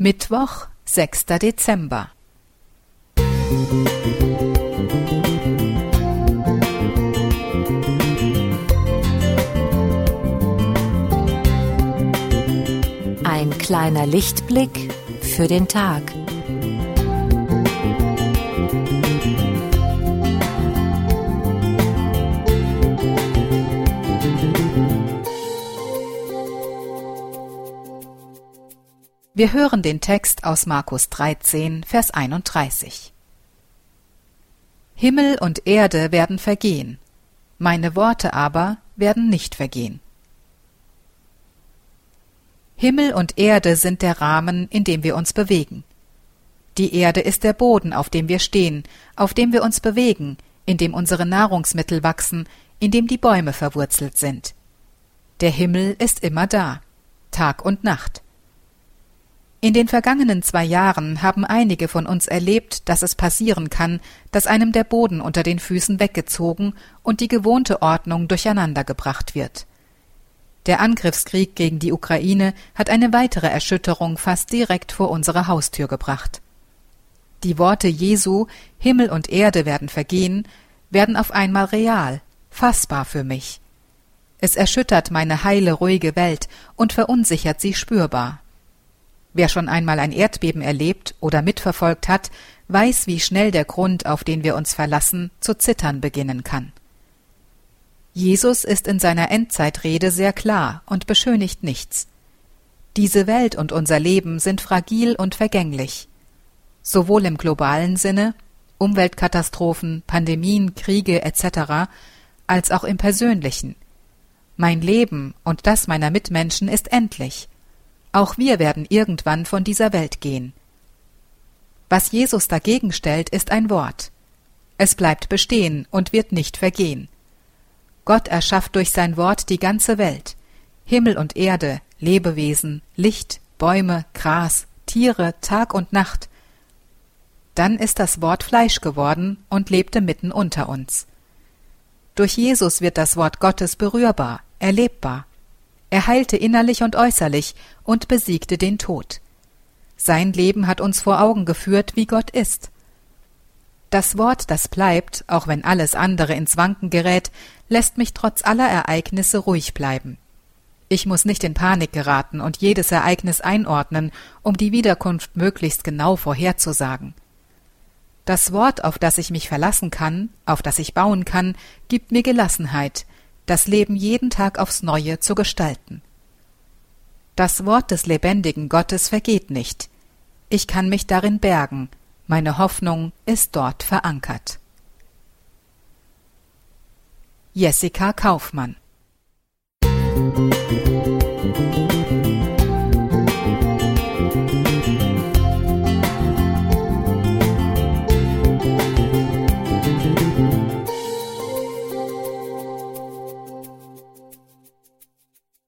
Mittwoch, 6. Dezember. Ein kleiner Lichtblick für den Tag. Wir hören den Text aus Markus 13, Vers 31. Himmel und Erde werden vergehen, meine Worte aber werden nicht vergehen. Himmel und Erde sind der Rahmen, in dem wir uns bewegen. Die Erde ist der Boden, auf dem wir stehen, auf dem wir uns bewegen, in dem unsere Nahrungsmittel wachsen, in dem die Bäume verwurzelt sind. Der Himmel ist immer da, Tag und Nacht. In den vergangenen zwei Jahren haben einige von uns erlebt, dass es passieren kann, dass einem der Boden unter den Füßen weggezogen und die gewohnte Ordnung durcheinandergebracht wird. Der Angriffskrieg gegen die Ukraine hat eine weitere Erschütterung fast direkt vor unsere Haustür gebracht. Die Worte Jesu Himmel und Erde werden vergehen, werden auf einmal real, fassbar für mich. Es erschüttert meine heile, ruhige Welt und verunsichert sie spürbar. Wer schon einmal ein Erdbeben erlebt oder mitverfolgt hat, weiß, wie schnell der Grund, auf den wir uns verlassen, zu zittern beginnen kann. Jesus ist in seiner Endzeitrede sehr klar und beschönigt nichts. Diese Welt und unser Leben sind fragil und vergänglich. Sowohl im globalen Sinne Umweltkatastrophen, Pandemien, Kriege etc., als auch im persönlichen. Mein Leben und das meiner Mitmenschen ist endlich, auch wir werden irgendwann von dieser Welt gehen. Was Jesus dagegen stellt, ist ein Wort. Es bleibt bestehen und wird nicht vergehen. Gott erschafft durch sein Wort die ganze Welt. Himmel und Erde, Lebewesen, Licht, Bäume, Gras, Tiere, Tag und Nacht. Dann ist das Wort Fleisch geworden und lebte mitten unter uns. Durch Jesus wird das Wort Gottes berührbar, erlebbar. Er heilte innerlich und äußerlich und besiegte den Tod. Sein Leben hat uns vor Augen geführt, wie Gott ist. Das Wort, das bleibt, auch wenn alles andere ins Wanken gerät, lässt mich trotz aller Ereignisse ruhig bleiben. Ich muss nicht in Panik geraten und jedes Ereignis einordnen, um die Wiederkunft möglichst genau vorherzusagen. Das Wort, auf das ich mich verlassen kann, auf das ich bauen kann, gibt mir Gelassenheit, das Leben jeden Tag aufs neue zu gestalten. Das Wort des lebendigen Gottes vergeht nicht. Ich kann mich darin bergen, meine Hoffnung ist dort verankert. Jessica Kaufmann